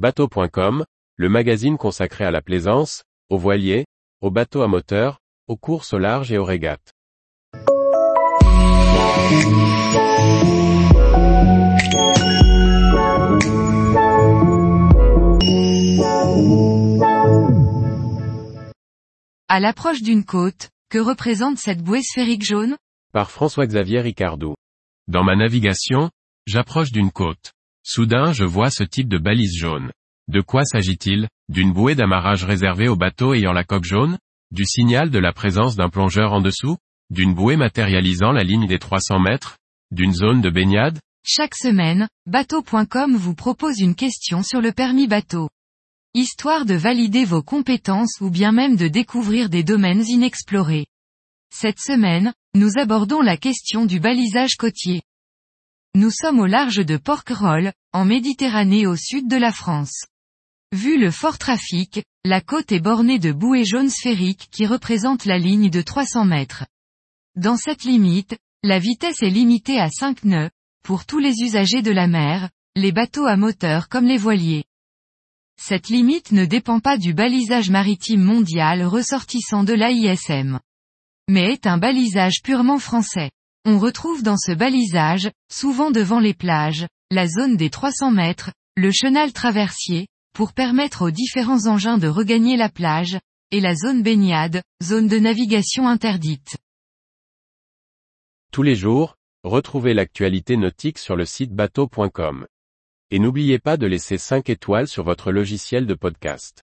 Bateau.com, le magazine consacré à la plaisance, aux voiliers, aux bateaux à moteur, aux courses au large et aux régates. À l'approche d'une côte, que représente cette bouée sphérique jaune? Par François-Xavier Ricardou. Dans ma navigation, j'approche d'une côte. Soudain je vois ce type de balise jaune. De quoi s'agit-il? D'une bouée d'amarrage réservée aux bateaux ayant la coque jaune? Du signal de la présence d'un plongeur en dessous? D'une bouée matérialisant la ligne des 300 mètres? D'une zone de baignade? Chaque semaine, bateau.com vous propose une question sur le permis bateau. Histoire de valider vos compétences ou bien même de découvrir des domaines inexplorés. Cette semaine, nous abordons la question du balisage côtier. Nous sommes au large de Porquerolles, en Méditerranée au sud de la France. Vu le fort trafic, la côte est bornée de bouées jaunes sphériques qui représentent la ligne de 300 mètres. Dans cette limite, la vitesse est limitée à 5 nœuds, pour tous les usagers de la mer, les bateaux à moteur comme les voiliers. Cette limite ne dépend pas du balisage maritime mondial ressortissant de l'AISM. Mais est un balisage purement français. On retrouve dans ce balisage, souvent devant les plages, la zone des 300 mètres, le chenal traversier, pour permettre aux différents engins de regagner la plage, et la zone baignade, zone de navigation interdite. Tous les jours, retrouvez l'actualité nautique sur le site bateau.com. Et n'oubliez pas de laisser 5 étoiles sur votre logiciel de podcast.